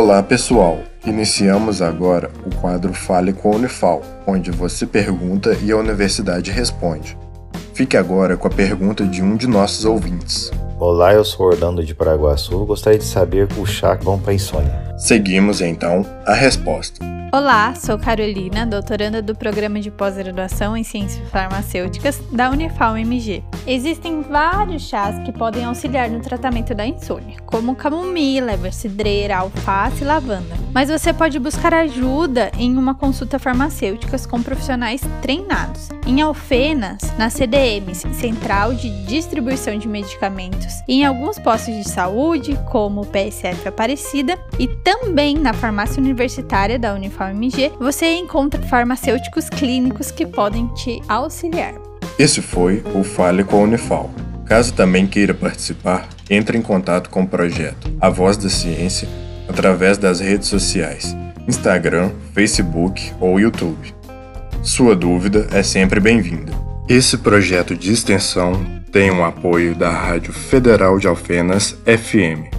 Olá pessoal, iniciamos agora o quadro Fale com a Unifal, onde você pergunta e a universidade responde. Fique agora com a pergunta de um de nossos ouvintes. Olá, eu sou Orlando de Paraguaçu. Gostaria de saber o chá que vão para insônia. Seguimos então a resposta. Olá, sou Carolina, doutoranda do programa de pós-graduação em Ciências Farmacêuticas da Unifal MG. Existem vários chás que podem auxiliar no tratamento da insônia, como camomila, erva cidreira, alface e lavanda. Mas você pode buscar ajuda em uma consulta farmacêutica com profissionais treinados. Em Alfenas, na CDMs, Central de Distribuição de Medicamentos, e em alguns postos de saúde, como o PSF Aparecida, e também na farmácia universitária da Unifal MG, você encontra farmacêuticos clínicos que podem te auxiliar. Esse foi o Fale com a Unifal. Caso também queira participar, entre em contato com o projeto A Voz da Ciência através das redes sociais, Instagram, Facebook ou YouTube. Sua dúvida é sempre bem-vinda. Esse projeto de extensão tem o um apoio da Rádio Federal de Alfenas FM